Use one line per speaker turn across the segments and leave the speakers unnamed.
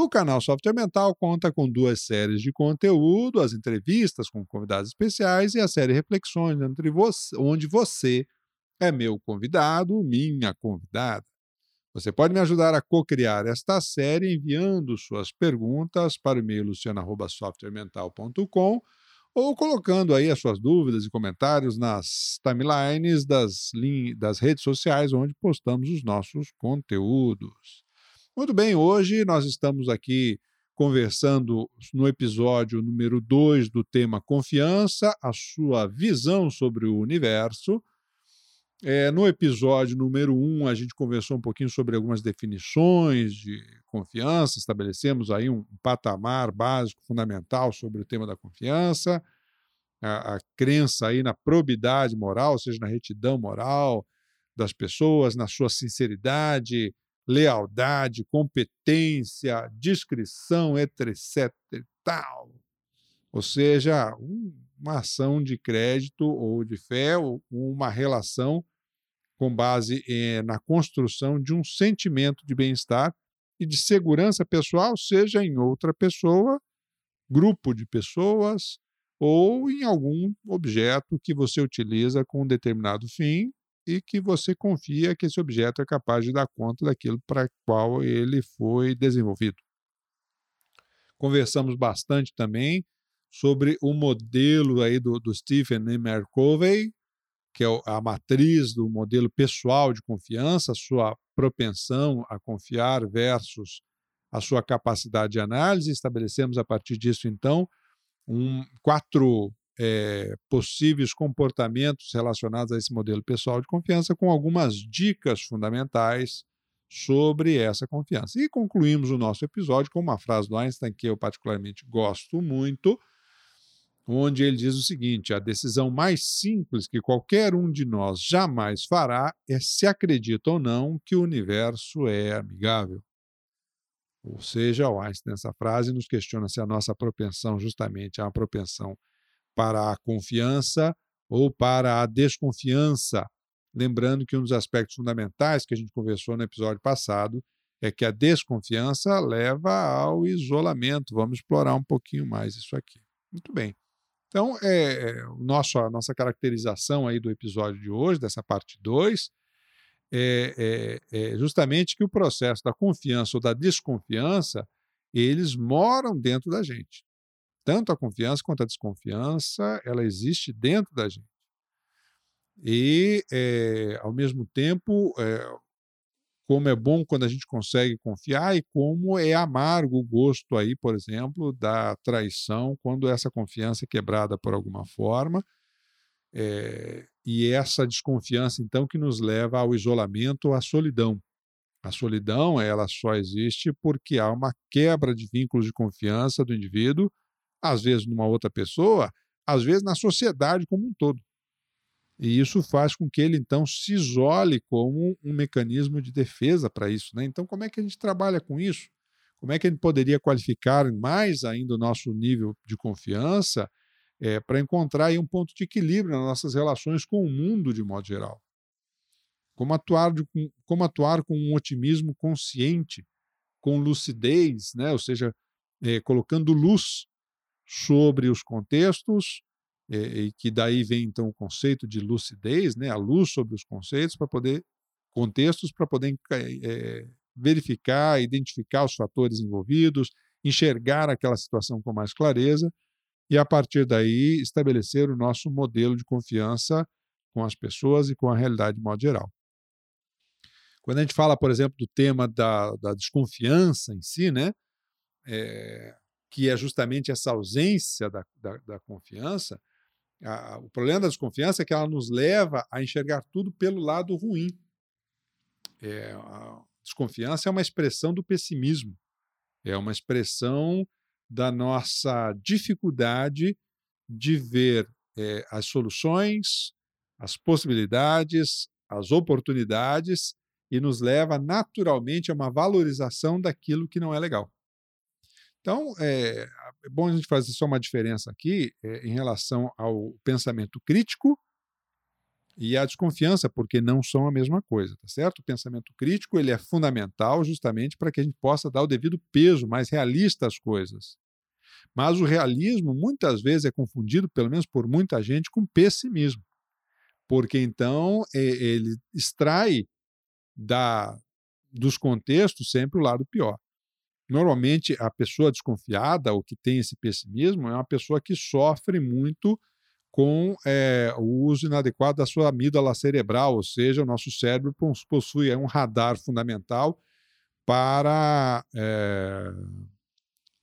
O canal Software Mental conta com duas séries de conteúdo, as entrevistas com convidados especiais e a série Reflexões, onde você é meu convidado, minha convidada. Você pode me ajudar a co-criar esta série enviando suas perguntas para o e-mail luciana.softwaremental.com ou colocando aí as suas dúvidas e comentários nas timelines das, das redes sociais onde postamos os nossos conteúdos. Muito bem, hoje nós estamos aqui conversando no episódio número 2 do tema Confiança, a sua visão sobre o universo. É, no episódio número 1, um, a gente conversou um pouquinho sobre algumas definições de confiança, estabelecemos aí um patamar básico, fundamental sobre o tema da confiança, a, a crença aí na probidade moral, ou seja, na retidão moral das pessoas, na sua sinceridade, lealdade, competência, discrição, etc. Tal. Ou seja, uma ação de crédito ou de fé, ou uma relação com base eh, na construção de um sentimento de bem-estar e de segurança pessoal, seja em outra pessoa, grupo de pessoas ou em algum objeto que você utiliza com um determinado fim e que você confia que esse objeto é capaz de dar conta daquilo para qual ele foi desenvolvido. Conversamos bastante também sobre o modelo aí do, do Stephen M. Covey, que é a matriz do modelo pessoal de confiança, sua propensão a confiar versus a sua capacidade de análise. Estabelecemos a partir disso, então, um, quatro é, possíveis comportamentos relacionados a esse modelo pessoal de confiança, com algumas dicas fundamentais sobre essa confiança. E concluímos o nosso episódio com uma frase do Einstein que eu particularmente gosto muito, onde ele diz o seguinte: a decisão mais simples que qualquer um de nós jamais fará é se acredita ou não que o universo é amigável. Ou seja, o Einstein, nessa frase, nos questiona se a nossa propensão justamente é uma propensão para a confiança ou para a desconfiança. Lembrando que um dos aspectos fundamentais que a gente conversou no episódio passado é que a desconfiança leva ao isolamento. Vamos explorar um pouquinho mais isso aqui. Muito bem. Então, é, é nosso, a nossa caracterização aí do episódio de hoje, dessa parte 2, é, é, é justamente que o processo da confiança ou da desconfiança, eles moram dentro da gente tanto a confiança quanto a desconfiança, ela existe dentro da gente. E, é, ao mesmo tempo, é, como é bom quando a gente consegue confiar e como é amargo o gosto aí, por exemplo, da traição quando essa confiança é quebrada por alguma forma. É, e essa desconfiança, então, que nos leva ao isolamento, à solidão. A solidão, ela só existe porque há uma quebra de vínculos de confiança do indivíduo às vezes numa outra pessoa, às vezes na sociedade como um todo. E isso faz com que ele, então, se isole como um mecanismo de defesa para isso. Né? Então, como é que a gente trabalha com isso? Como é que a gente poderia qualificar mais ainda o nosso nível de confiança é, para encontrar um ponto de equilíbrio nas nossas relações com o mundo de modo geral? Como atuar, de, como atuar com um otimismo consciente, com lucidez, né? ou seja, é, colocando luz sobre os contextos, eh, e que daí vem então o conceito de lucidez, né, a luz sobre os conceitos para poder contextos para poder é, verificar, identificar os fatores envolvidos, enxergar aquela situação com mais clareza e a partir daí estabelecer o nosso modelo de confiança com as pessoas e com a realidade de modo geral. Quando a gente fala, por exemplo, do tema da, da desconfiança em si, né, é, que é justamente essa ausência da, da, da confiança, a, o problema da desconfiança é que ela nos leva a enxergar tudo pelo lado ruim. É, a desconfiança é uma expressão do pessimismo, é uma expressão da nossa dificuldade de ver é, as soluções, as possibilidades, as oportunidades e nos leva naturalmente a uma valorização daquilo que não é legal. Então, é, é bom a gente fazer só uma diferença aqui é, em relação ao pensamento crítico e à desconfiança, porque não são a mesma coisa, tá certo? O pensamento crítico ele é fundamental justamente para que a gente possa dar o devido peso mais realista às coisas. Mas o realismo muitas vezes é confundido, pelo menos por muita gente, com pessimismo, porque então ele extrai da, dos contextos sempre o lado pior. Normalmente, a pessoa desconfiada ou que tem esse pessimismo é uma pessoa que sofre muito com é, o uso inadequado da sua amígdala cerebral, ou seja, o nosso cérebro possui um radar fundamental para é,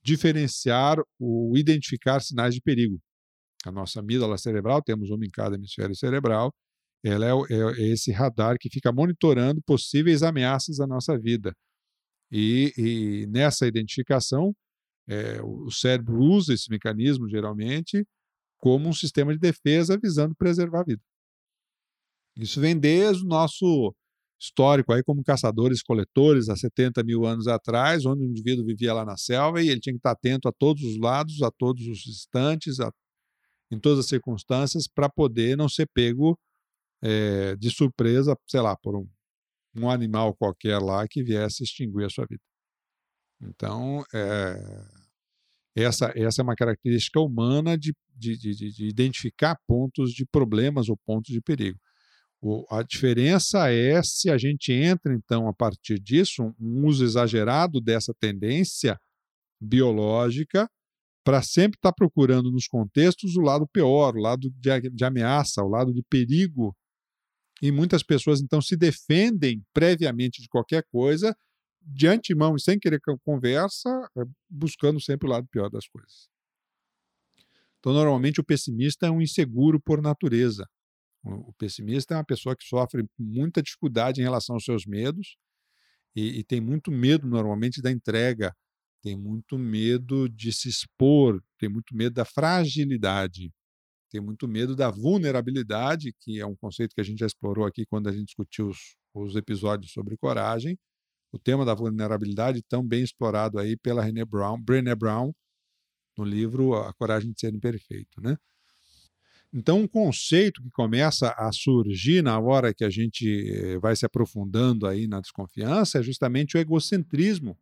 diferenciar ou identificar sinais de perigo. A nossa amígdala cerebral, temos uma em cada hemisfério cerebral, ela é, é, é esse radar que fica monitorando possíveis ameaças à nossa vida. E, e nessa identificação, é, o cérebro usa esse mecanismo, geralmente, como um sistema de defesa visando preservar a vida. Isso vem desde o nosso histórico aí como caçadores-coletores há 70 mil anos atrás, onde o indivíduo vivia lá na selva e ele tinha que estar atento a todos os lados, a todos os instantes, a, em todas as circunstâncias, para poder não ser pego é, de surpresa, sei lá, por um, um animal qualquer lá que viesse extinguir a sua vida. Então, é, essa, essa é uma característica humana de, de, de, de identificar pontos de problemas ou pontos de perigo. O, a diferença é se a gente entra, então, a partir disso, um, uso exagerado dessa tendência biológica para sempre estar tá procurando nos contextos o lado pior, o lado de, de ameaça, o lado de perigo. E muitas pessoas, então, se defendem previamente de qualquer coisa de antemão e sem querer conversa, é, buscando sempre o lado pior das coisas. Então, normalmente, o pessimista é um inseguro por natureza. O pessimista é uma pessoa que sofre muita dificuldade em relação aos seus medos e, e tem muito medo, normalmente, da entrega, tem muito medo de se expor, tem muito medo da fragilidade, tem muito medo da vulnerabilidade, que é um conceito que a gente já explorou aqui quando a gente discutiu os, os episódios sobre coragem o tema da vulnerabilidade tão bem explorado aí pela René Brown, Brené Brown, no livro A Coragem de Ser Imperfeito, né? Então, um conceito que começa a surgir na hora que a gente eh, vai se aprofundando aí na desconfiança é justamente o egocentrismo.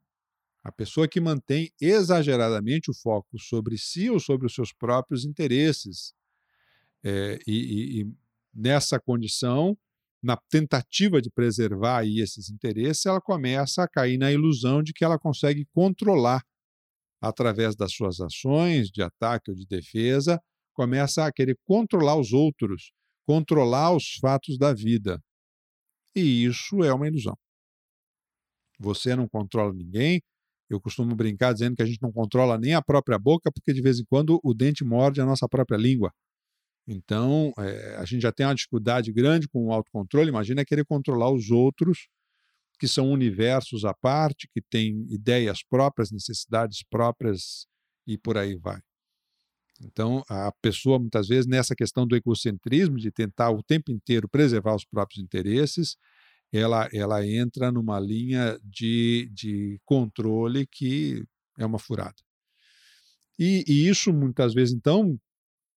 A pessoa que mantém exageradamente o foco sobre si ou sobre os seus próprios interesses. É, e, e, nessa condição, na tentativa de preservar aí esses interesses, ela começa a cair na ilusão de que ela consegue controlar através das suas ações de ataque ou de defesa, começa a querer controlar os outros, controlar os fatos da vida. E isso é uma ilusão. Você não controla ninguém. Eu costumo brincar dizendo que a gente não controla nem a própria boca, porque de vez em quando o dente morde a nossa própria língua. Então, é, a gente já tem uma dificuldade grande com o autocontrole. Imagina querer controlar os outros, que são universos à parte, que têm ideias próprias, necessidades próprias e por aí vai. Então, a pessoa, muitas vezes, nessa questão do egocentrismo, de tentar o tempo inteiro preservar os próprios interesses, ela, ela entra numa linha de, de controle que é uma furada. E, e, isso, muitas vezes, então,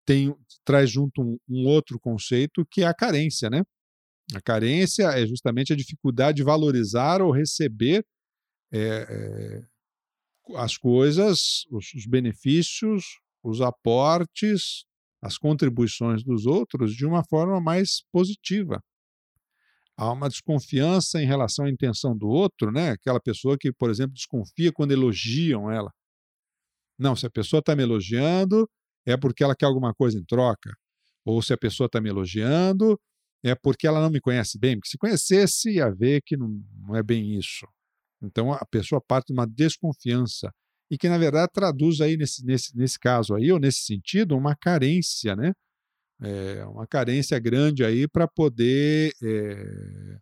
tem, traz junto um, um outro conceito que é a carência, né? A carência é justamente a dificuldade de valorizar ou receber é, é, as coisas, os, os, benefícios, os aportes, as contribuições dos outros de uma forma mais positiva. Há uma desconfiança em relação à intenção do outro, né? Aquela pessoa que, por exemplo, desconfia quando elogiam ela. Não, se a pessoa está me elogiando, é porque ela quer alguma coisa em troca. Ou se a pessoa está me elogiando, é porque ela não me conhece bem. Porque se conhecesse, ia ver que não, não é bem isso. Então a pessoa parte de uma desconfiança e que na verdade traduz aí nesse, nesse, nesse caso aí ou nesse sentido uma carência, né? É, uma carência grande aí para poder é,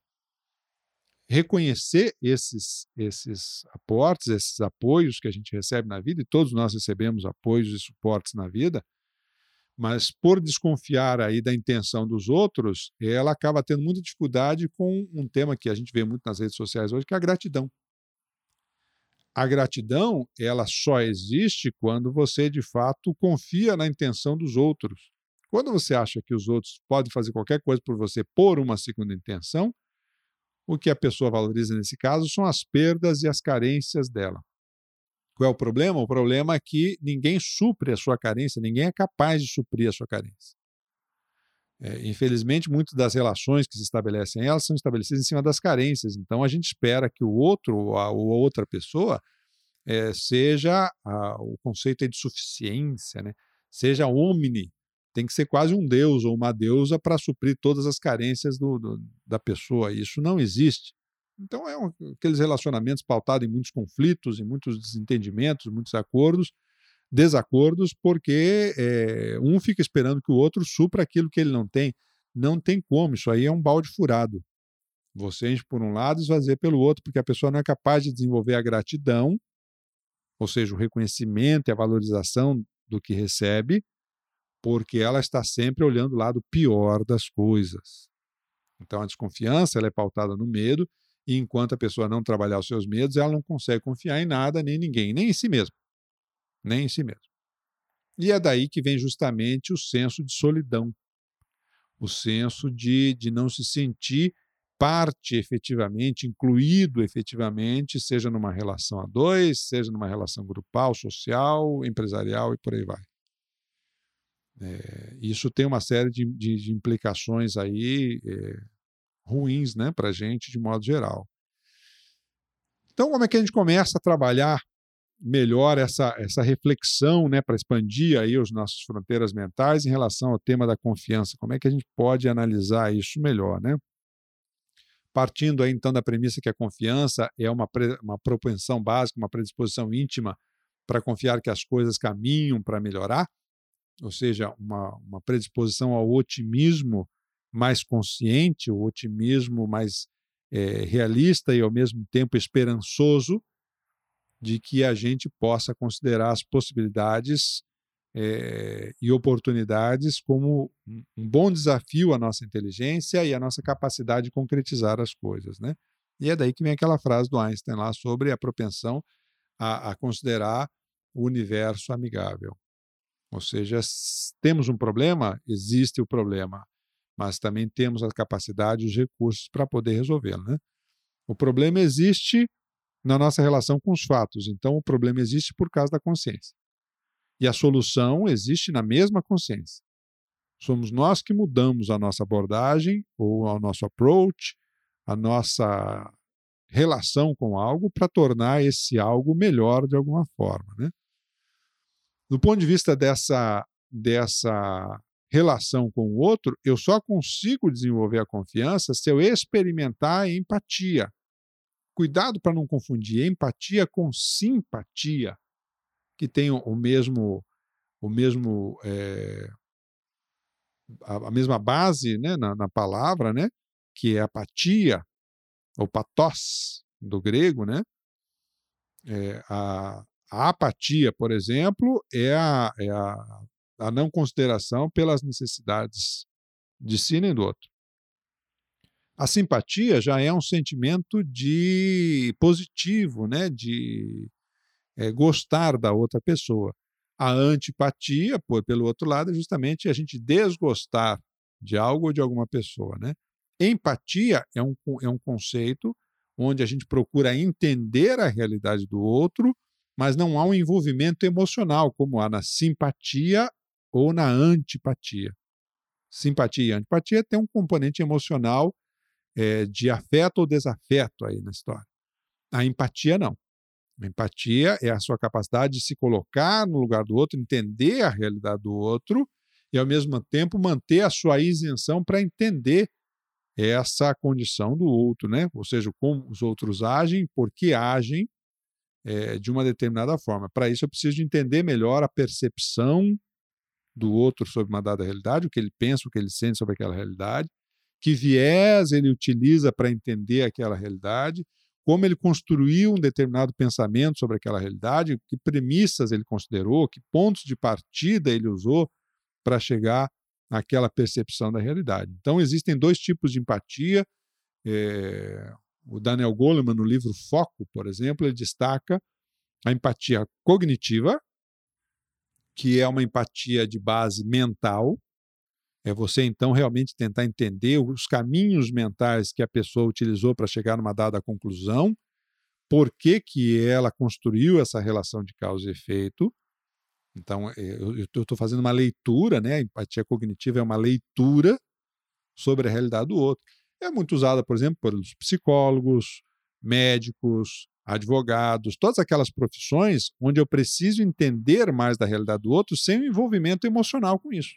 reconhecer esses, esses aportes, esses apoios que a gente recebe na vida, e todos nós recebemos apoios e suportes na vida, mas por desconfiar aí da intenção dos outros, ela acaba tendo muita dificuldade com um tema que a gente vê muito nas redes sociais hoje, que é a gratidão. A gratidão, ela só existe quando você de fato confia na intenção dos outros. Quando você acha que os outros podem fazer qualquer coisa por você por uma segunda intenção, o que a pessoa valoriza nesse caso são as perdas e as carências dela. Qual é o problema? O problema é que ninguém supre a sua carência, ninguém é capaz de suprir a sua carência. É, infelizmente, muitas das relações que se estabelecem elas são estabelecidas em cima das carências. Então, a gente espera que o outro ou a, ou a outra pessoa é, seja a, o conceito de suficiência, né? seja omni, tem que ser quase um deus ou uma deusa para suprir todas as carências do, do, da pessoa. Isso não existe. Então, é um, aqueles relacionamentos pautados em muitos conflitos, em muitos desentendimentos, muitos acordos, desacordos, porque é, um fica esperando que o outro supra aquilo que ele não tem. Não tem como, isso aí é um balde furado. Você enche por um lado e esvazia pelo outro, porque a pessoa não é capaz de desenvolver a gratidão, ou seja, o reconhecimento e a valorização do que recebe, porque ela está sempre olhando o lado pior das coisas. Então, a desconfiança ela é pautada no medo e enquanto a pessoa não trabalhar os seus medos, ela não consegue confiar em nada, nem em ninguém, nem em si mesmo. Nem em si mesmo. E é daí que vem justamente o senso de solidão, o senso de, de não se sentir parte efetivamente, incluído efetivamente, seja numa relação a dois, seja numa relação grupal, social, empresarial e por aí vai. É, isso tem uma série de, de, de implicações aí é, ruins né, para a gente de modo geral. Então, como é que a gente começa a trabalhar melhor essa, essa reflexão né, para expandir aí as nossas fronteiras mentais em relação ao tema da confiança? Como é que a gente pode analisar isso melhor? Né? Partindo aí então da premissa que a confiança é uma, uma propensão básica, uma predisposição íntima para confiar que as coisas caminham para melhorar, ou seja, uma, uma predisposição ao otimismo mais consciente, o otimismo mais é, realista e ao mesmo tempo esperançoso de que a gente possa considerar as possibilidades é, e oportunidades como um bom desafio à nossa inteligência e à nossa capacidade de concretizar as coisas, né? E é daí que vem aquela frase do Einstein lá sobre a propensão a, a considerar o universo amigável. Ou seja, temos um problema, existe o problema mas também temos a capacidade e os recursos para poder resolvê-lo. Né? O problema existe na nossa relação com os fatos, então o problema existe por causa da consciência. E a solução existe na mesma consciência. Somos nós que mudamos a nossa abordagem ou o nosso approach, a nossa relação com algo para tornar esse algo melhor de alguma forma. Né? Do ponto de vista dessa, dessa relação com o outro, eu só consigo desenvolver a confiança se eu experimentar empatia. Cuidado para não confundir empatia com simpatia, que tem o mesmo, o mesmo é, a, mesma base né, na, na, palavra, né, que é apatia, ou patos, do grego, né? É, a, a apatia, por exemplo, é a, é a a não consideração pelas necessidades de si nem do outro. A simpatia já é um sentimento de positivo, né? de é, gostar da outra pessoa. A antipatia, por, pelo outro lado, é justamente a gente desgostar de algo ou de alguma pessoa. Né? Empatia é um, é um conceito onde a gente procura entender a realidade do outro, mas não há um envolvimento emocional, como há na simpatia ou na antipatia. Simpatia e antipatia tem um componente emocional é, de afeto ou desafeto aí na história. A empatia não. A empatia é a sua capacidade de se colocar no lugar do outro, entender a realidade do outro e, ao mesmo tempo, manter a sua isenção para entender essa condição do outro, né? Ou seja, como os outros agem, por que agem é, de uma determinada forma. Para isso, eu preciso de entender melhor a percepção do outro sobre uma dada realidade, o que ele pensa, o que ele sente sobre aquela realidade, que viés ele utiliza para entender aquela realidade, como ele construiu um determinado pensamento sobre aquela realidade, que premissas ele considerou, que pontos de partida ele usou para chegar àquela percepção da realidade. Então, existem dois tipos de empatia. É, o Daniel Goleman, no livro Foco, por exemplo, ele destaca a empatia cognitiva, que é uma empatia de base mental. É você, então, realmente tentar entender os caminhos mentais que a pessoa utilizou para chegar numa dada conclusão, por que, que ela construiu essa relação de causa e efeito. Então, é, eu estou fazendo uma leitura, né? A empatia cognitiva é uma leitura sobre a realidade do outro. É muito usada, por exemplo, pelos psicólogos, médicos, advogados, todas aquelas profissões onde eu preciso entender mais da realidade do outro sem um envolvimento emocional com isso.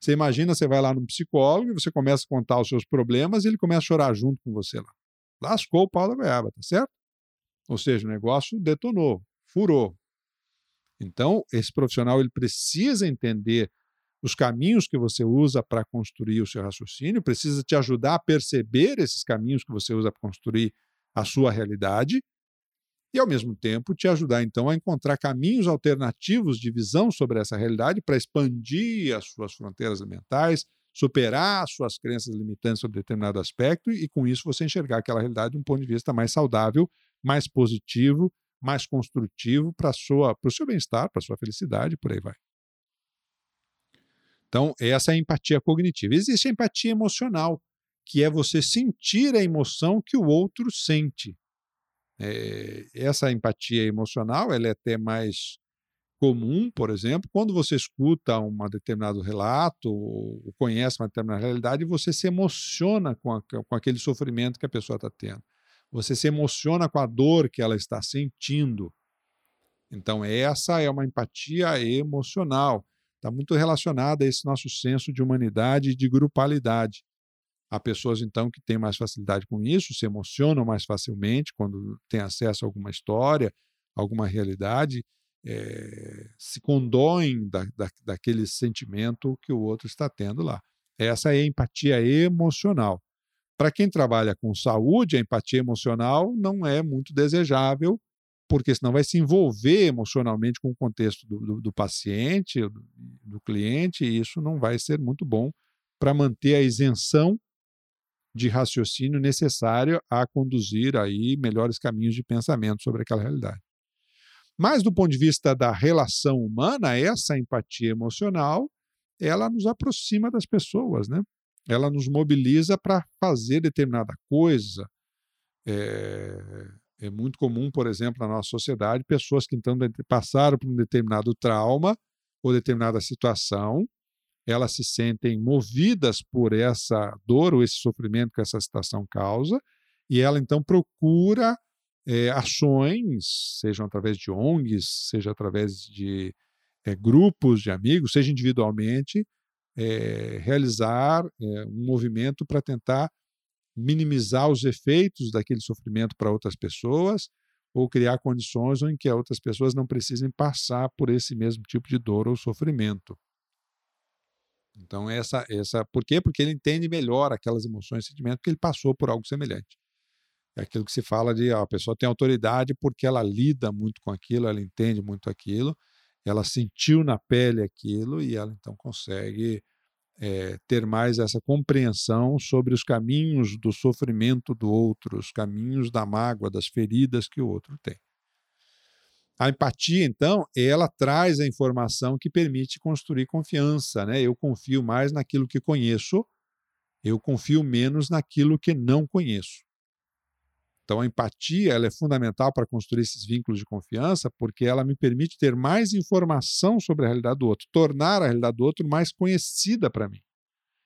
Você imagina, você vai lá no psicólogo e você começa a contar os seus problemas e ele começa a chorar junto com você lá. Lascou o pau da goiaba, tá certo? Ou seja, o negócio detonou, furou. Então, esse profissional ele precisa entender os caminhos que você usa para construir o seu raciocínio, precisa te ajudar a perceber esses caminhos que você usa para construir a sua realidade e, ao mesmo tempo, te ajudar, então, a encontrar caminhos alternativos de visão sobre essa realidade para expandir as suas fronteiras mentais, superar as suas crenças limitantes sobre determinado aspecto e, com isso, você enxergar aquela realidade de um ponto de vista mais saudável, mais positivo, mais construtivo para o seu bem-estar, para a sua felicidade, por aí vai. Então, essa é a empatia cognitiva. Existe a empatia emocional, que é você sentir a emoção que o outro sente. É, essa empatia emocional ela é até mais comum, por exemplo, quando você escuta um determinado relato ou conhece uma determinada realidade, você se emociona com, a, com aquele sofrimento que a pessoa está tendo. Você se emociona com a dor que ela está sentindo. Então, essa é uma empatia emocional. Está muito relacionada a esse nosso senso de humanidade e de grupalidade. Há pessoas, então, que têm mais facilidade com isso, se emocionam mais facilmente quando têm acesso a alguma história, alguma realidade, é, se condoem da, da, daquele sentimento que o outro está tendo lá. Essa é a empatia emocional. Para quem trabalha com saúde, a empatia emocional não é muito desejável, porque senão vai se envolver emocionalmente com o contexto do, do, do paciente, do, do cliente, e isso não vai ser muito bom para manter a isenção de raciocínio necessário a conduzir aí melhores caminhos de pensamento sobre aquela realidade. Mas do ponto de vista da relação humana, essa empatia emocional, ela nos aproxima das pessoas, né? Ela nos mobiliza para fazer determinada coisa. É, é, muito comum, por exemplo, na nossa sociedade, pessoas que então passaram por um determinado trauma ou determinada situação elas se sentem movidas por essa dor ou esse sofrimento que essa situação causa, e ela então procura é, ações, sejam através de ONGs, seja através de é, grupos de amigos, seja individualmente, é, realizar um movimento para tentar minimizar os efeitos daquele sofrimento para outras pessoas ou criar condições em que outras pessoas não precisem passar por esse mesmo tipo de dor ou sofrimento. Então, essa, essa. Por quê? Porque ele entende melhor aquelas emoções e sentimentos, porque ele passou por algo semelhante. É aquilo que se fala de ó, a pessoa tem autoridade porque ela lida muito com aquilo, ela entende muito aquilo, ela sentiu na pele aquilo e ela então consegue é, ter mais essa compreensão sobre os caminhos do sofrimento do outro, os caminhos da mágoa, das feridas que o outro tem. A empatia, então, ela traz a informação que permite construir confiança. Né? Eu confio mais naquilo que conheço, eu confio menos naquilo que não conheço. Então, a empatia ela é fundamental para construir esses vínculos de confiança, porque ela me permite ter mais informação sobre a realidade do outro, tornar a realidade do outro mais conhecida para mim.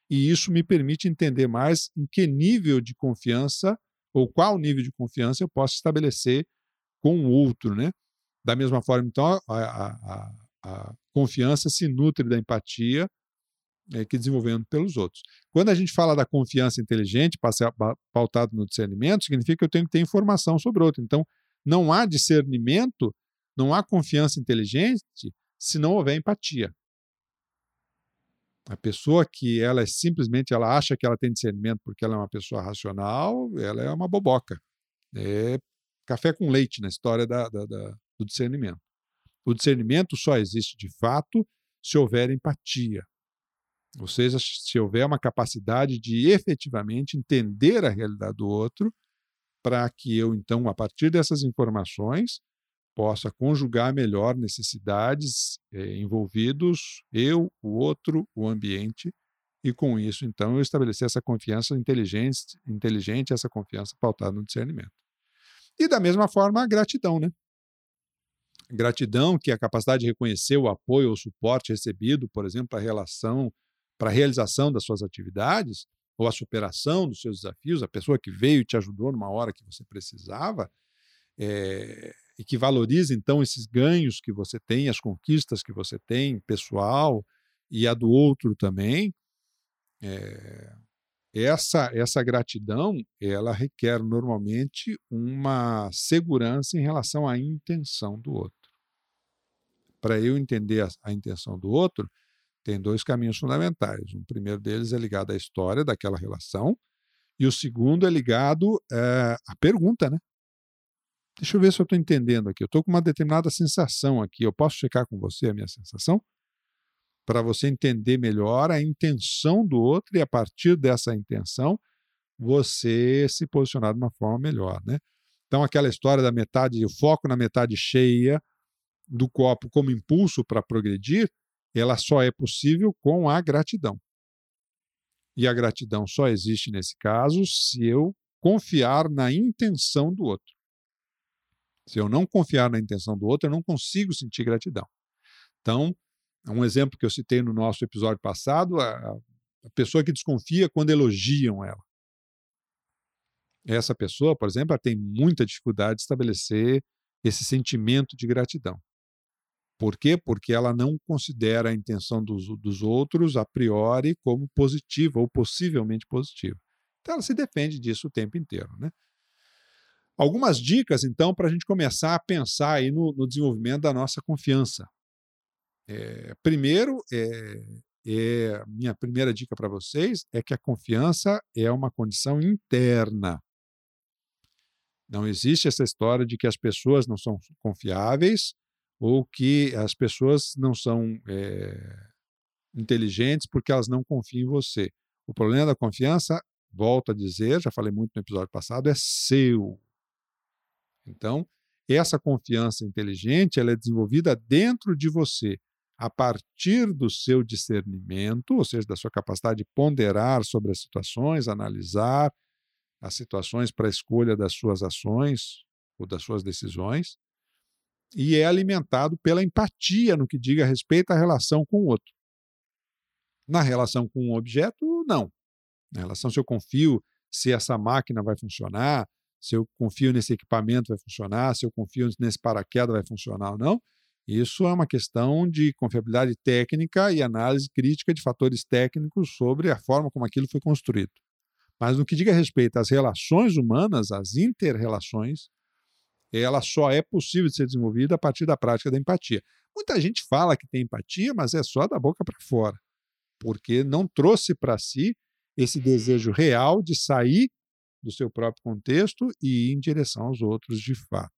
E isso me permite entender mais em que nível de confiança ou qual nível de confiança eu posso estabelecer com o outro, né? Da mesma forma, então, a, a, a confiança se nutre da empatia é, que desenvolvendo pelos outros. Quando a gente fala da confiança inteligente, pautado no discernimento, significa que eu tenho que ter informação sobre outro. Então, não há discernimento, não há confiança inteligente se não houver empatia. A pessoa que ela é simplesmente ela acha que ela tem discernimento porque ela é uma pessoa racional, ela é uma boboca. É café com leite na história da, da, da, do discernimento. O discernimento só existe de fato se houver empatia. Ou seja, se houver uma capacidade de efetivamente entender a realidade do outro, para que eu, então, a partir dessas informações, possa conjugar melhor necessidades eh, envolvidos, eu, o outro, o ambiente, e com isso, então, eu estabelecer essa confiança inteligente, inteligente essa confiança pautada no discernimento. E da mesma forma, a gratidão, né? Gratidão, que é a capacidade de reconhecer o apoio ou suporte recebido, por exemplo, a relação, para a realização das suas atividades, ou a superação dos seus desafios, a pessoa que veio e te ajudou numa hora que você precisava, é, e que valorize, então, esses ganhos que você tem, as conquistas que você tem, pessoal, e a do outro também, é, essa, essa gratidão, ela requer normalmente uma segurança em relação à intenção do outro. Para eu entender a, a intenção do outro, tem dois caminhos fundamentais. Um primeiro deles é ligado à história daquela relação, e o segundo é ligado é, à pergunta, né? Deixa eu ver se eu estou entendendo aqui. Eu estou com uma determinada sensação aqui. Eu posso checar com você a minha sensação? para você entender melhor a intenção do outro e a partir dessa intenção você se posicionar de uma forma melhor, né? Então aquela história da metade, o foco na metade cheia do copo como impulso para progredir, ela só é possível com a gratidão. E a gratidão só existe nesse caso se eu confiar na intenção do outro. Se eu não confiar na intenção do outro, eu não consigo sentir gratidão. Então, um exemplo que eu citei no nosso episódio passado, a, a pessoa que desconfia quando elogiam ela. Essa pessoa, por exemplo, ela tem muita dificuldade de estabelecer esse sentimento de gratidão. Por quê? Porque ela não considera a intenção dos, dos outros a priori como positiva ou possivelmente positiva. Então ela se defende disso o tempo inteiro. Né? Algumas dicas, então, para a gente começar a pensar aí no, no desenvolvimento da nossa confiança. É, primeiro, é, é, minha primeira dica para vocês é que a confiança é uma condição interna. Não existe essa história de que as pessoas não são confiáveis ou que as pessoas não são é, inteligentes porque elas não confiam em você. O problema da confiança, volto a dizer, já falei muito no episódio passado, é seu. Então, essa confiança inteligente ela é desenvolvida dentro de você a partir do seu discernimento, ou seja, da sua capacidade de ponderar sobre as situações, analisar as situações para a escolha das suas ações ou das suas decisões, e é alimentado pela empatia no que diga respeito à relação com o outro. Na relação com um objeto, não. Na relação se eu confio se essa máquina vai funcionar, se eu confio nesse equipamento vai funcionar, se eu confio nesse paraquedas vai funcionar ou não, isso é uma questão de confiabilidade técnica e análise crítica de fatores técnicos sobre a forma como aquilo foi construído. Mas no que diga respeito às relações humanas, às interrelações, ela só é possível de ser desenvolvida a partir da prática da empatia. Muita gente fala que tem empatia, mas é só da boca para fora, porque não trouxe para si esse desejo real de sair do seu próprio contexto e ir em direção aos outros de fato.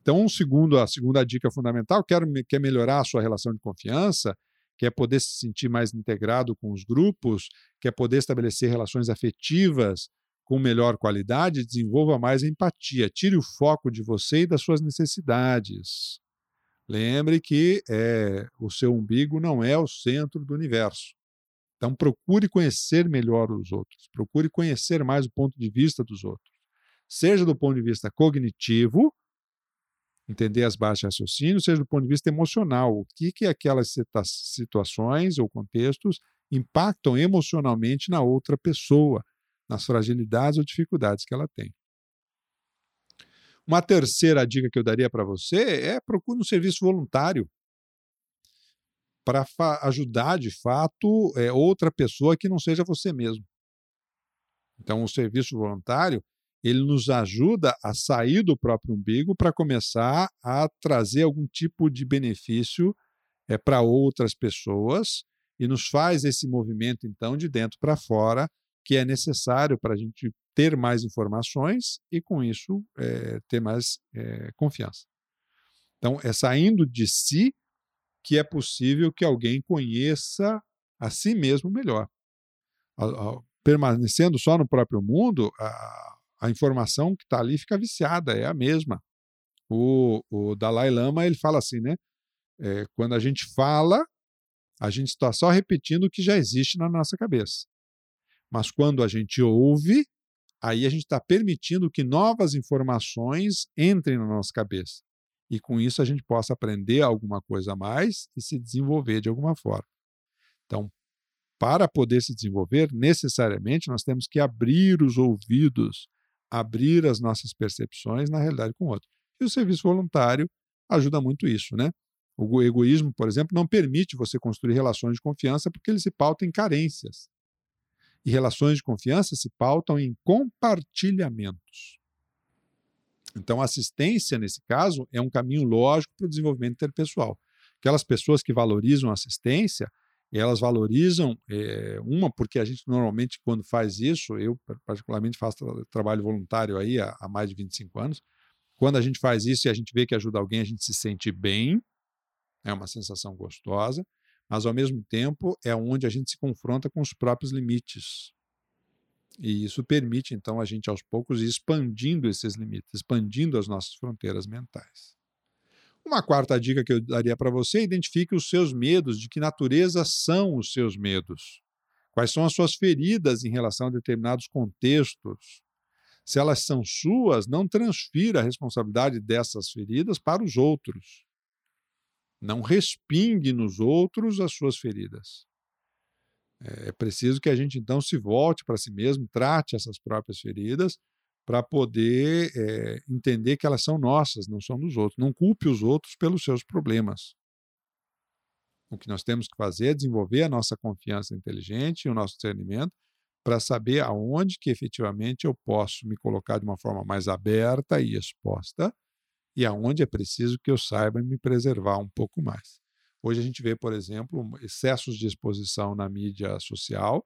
Então, um segundo, a segunda dica fundamental, quer, quer melhorar a sua relação de confiança, quer poder se sentir mais integrado com os grupos, quer poder estabelecer relações afetivas com melhor qualidade, desenvolva mais empatia. Tire o foco de você e das suas necessidades. Lembre que é, o seu umbigo não é o centro do universo. Então, procure conhecer melhor os outros, procure conhecer mais o ponto de vista dos outros. Seja do ponto de vista cognitivo, entender as bases de raciocínio, seja do ponto de vista emocional, o que, que aquelas situações ou contextos impactam emocionalmente na outra pessoa, nas fragilidades ou dificuldades que ela tem. Uma terceira dica que eu daria para você é procure um serviço voluntário para ajudar de fato é, outra pessoa que não seja você mesmo. Então, o serviço voluntário ele nos ajuda a sair do próprio umbigo para começar a trazer algum tipo de benefício é, para outras pessoas e nos faz esse movimento, então, de dentro para fora, que é necessário para a gente ter mais informações e, com isso, é, ter mais é, confiança. Então, é saindo de si que é possível que alguém conheça a si mesmo melhor. Permanecendo só no próprio mundo, a, a informação que está ali fica viciada, é a mesma. O, o Dalai Lama ele fala assim, né? É, quando a gente fala, a gente está só repetindo o que já existe na nossa cabeça. Mas quando a gente ouve, aí a gente está permitindo que novas informações entrem na nossa cabeça. E com isso a gente possa aprender alguma coisa a mais e se desenvolver de alguma forma. Então, para poder se desenvolver, necessariamente nós temos que abrir os ouvidos, abrir as nossas percepções na realidade com o outro. E o serviço voluntário ajuda muito isso, né? O egoísmo, por exemplo, não permite você construir relações de confiança porque ele se pauta em carências. E relações de confiança se pautam em compartilhamentos. Então, assistência, nesse caso, é um caminho lógico para o desenvolvimento interpessoal. Aquelas pessoas que valorizam assistência, elas valorizam, é, uma, porque a gente normalmente, quando faz isso, eu particularmente faço tra trabalho voluntário aí há, há mais de 25 anos, quando a gente faz isso e a gente vê que ajuda alguém, a gente se sente bem, é uma sensação gostosa, mas ao mesmo tempo é onde a gente se confronta com os próprios limites. E isso permite, então, a gente aos poucos ir expandindo esses limites, expandindo as nossas fronteiras mentais. Uma quarta dica que eu daria para você: identifique os seus medos, de que natureza são os seus medos. Quais são as suas feridas em relação a determinados contextos? Se elas são suas, não transfira a responsabilidade dessas feridas para os outros. Não respingue nos outros as suas feridas. É, é preciso que a gente então se volte para si mesmo, trate essas próprias feridas, para poder é, entender que elas são nossas, não são dos outros. Não culpe os outros pelos seus problemas. O que nós temos que fazer é desenvolver a nossa confiança inteligente e o nosso discernimento para saber aonde que efetivamente eu posso me colocar de uma forma mais aberta e exposta e aonde é preciso que eu saiba me preservar um pouco mais. Hoje a gente vê, por exemplo, excessos de exposição na mídia social,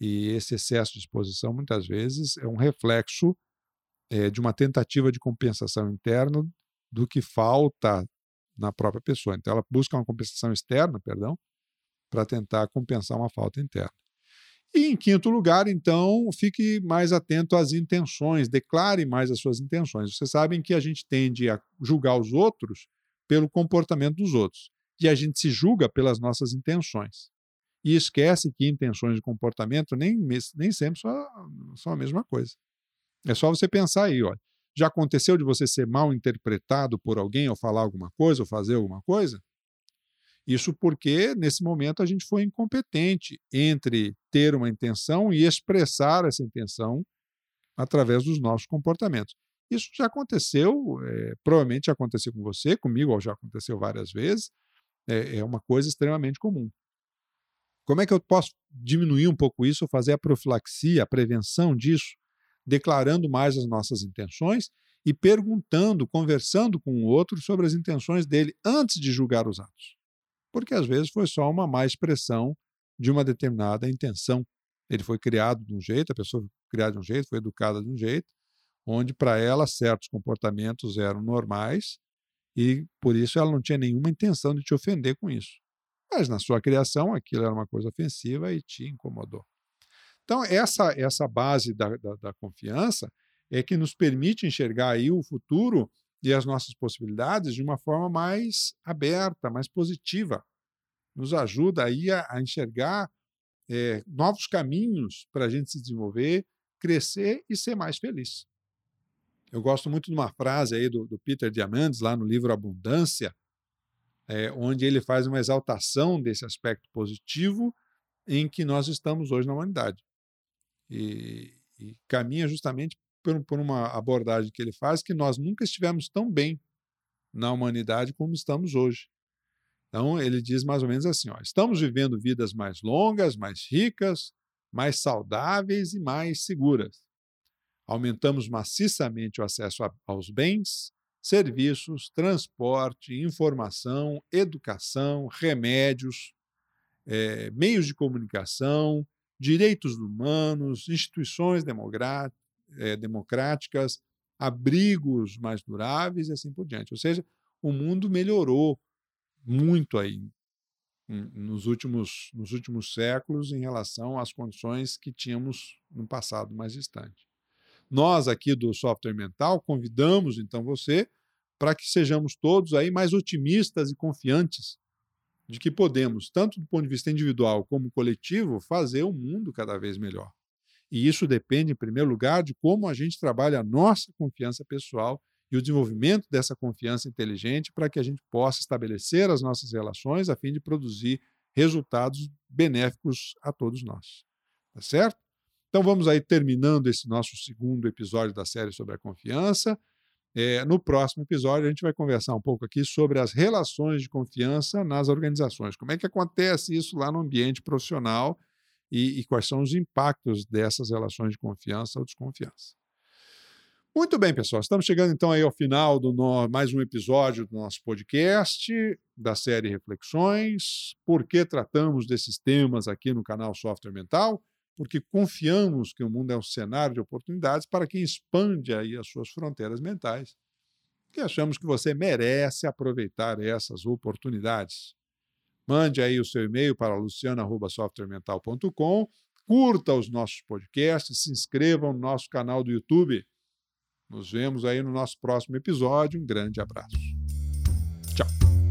e esse excesso de exposição, muitas vezes, é um reflexo é, de uma tentativa de compensação interna do que falta na própria pessoa. Então, ela busca uma compensação externa, perdão, para tentar compensar uma falta interna. E, em quinto lugar, então, fique mais atento às intenções, declare mais as suas intenções. Vocês sabem que a gente tende a julgar os outros pelo comportamento dos outros, e a gente se julga pelas nossas intenções. E esquece que intenções de comportamento nem, nem sempre são, são a mesma coisa. É só você pensar aí, olha. Já aconteceu de você ser mal interpretado por alguém ao falar alguma coisa, ou fazer alguma coisa? Isso porque, nesse momento, a gente foi incompetente entre ter uma intenção e expressar essa intenção através dos nossos comportamentos. Isso já aconteceu, é, provavelmente já aconteceu com você, comigo já aconteceu várias vezes, é, é uma coisa extremamente comum. Como é que eu posso diminuir um pouco isso, fazer a profilaxia, a prevenção disso, declarando mais as nossas intenções e perguntando, conversando com o outro sobre as intenções dele antes de julgar os atos? Porque às vezes foi só uma má expressão de uma determinada intenção. Ele foi criado de um jeito, a pessoa foi criada de um jeito, foi educada de um jeito, onde para ela certos comportamentos eram normais e por isso ela não tinha nenhuma intenção de te ofender com isso. Mas na sua criação aquilo era uma coisa ofensiva e te incomodou. Então, essa, essa base da, da, da confiança é que nos permite enxergar aí o futuro e as nossas possibilidades de uma forma mais aberta, mais positiva. Nos ajuda aí a, a enxergar é, novos caminhos para a gente se desenvolver, crescer e ser mais feliz. Eu gosto muito de uma frase aí do, do Peter Diamandis, lá no livro Abundância, é, onde ele faz uma exaltação desse aspecto positivo em que nós estamos hoje na humanidade. E, e caminha justamente por, por uma abordagem que ele faz, que nós nunca estivemos tão bem na humanidade como estamos hoje. Então, ele diz mais ou menos assim: ó, estamos vivendo vidas mais longas, mais ricas, mais saudáveis e mais seguras. Aumentamos maciçamente o acesso a, aos bens, serviços, transporte, informação, educação, remédios, é, meios de comunicação, direitos humanos, instituições democráticas é, democráticas, abrigos mais duráveis e assim por diante. Ou seja, o mundo melhorou muito aí nos últimos, nos últimos séculos em relação às condições que tínhamos no passado mais distante. Nós aqui do Software Mental convidamos então você para que sejamos todos aí mais otimistas e confiantes de que podemos, tanto do ponto de vista individual como coletivo, fazer o mundo cada vez melhor. E isso depende, em primeiro lugar, de como a gente trabalha a nossa confiança pessoal e o desenvolvimento dessa confiança inteligente para que a gente possa estabelecer as nossas relações a fim de produzir resultados benéficos a todos nós. Tá certo? Então vamos aí terminando esse nosso segundo episódio da série sobre a confiança. É, no próximo episódio, a gente vai conversar um pouco aqui sobre as relações de confiança nas organizações. Como é que acontece isso lá no ambiente profissional e, e quais são os impactos dessas relações de confiança ou desconfiança. Muito bem, pessoal. Estamos chegando então aí ao final do no... mais um episódio do nosso podcast da série Reflexões. Por que tratamos desses temas aqui no canal Software Mental? Porque confiamos que o mundo é um cenário de oportunidades para quem expande aí as suas fronteiras mentais. E achamos que você merece aproveitar essas oportunidades. Mande aí o seu e-mail para luciana@softwaremental.com. Curta os nossos podcasts, se inscreva no nosso canal do YouTube nos vemos aí no nosso próximo episódio. Um grande abraço. Tchau.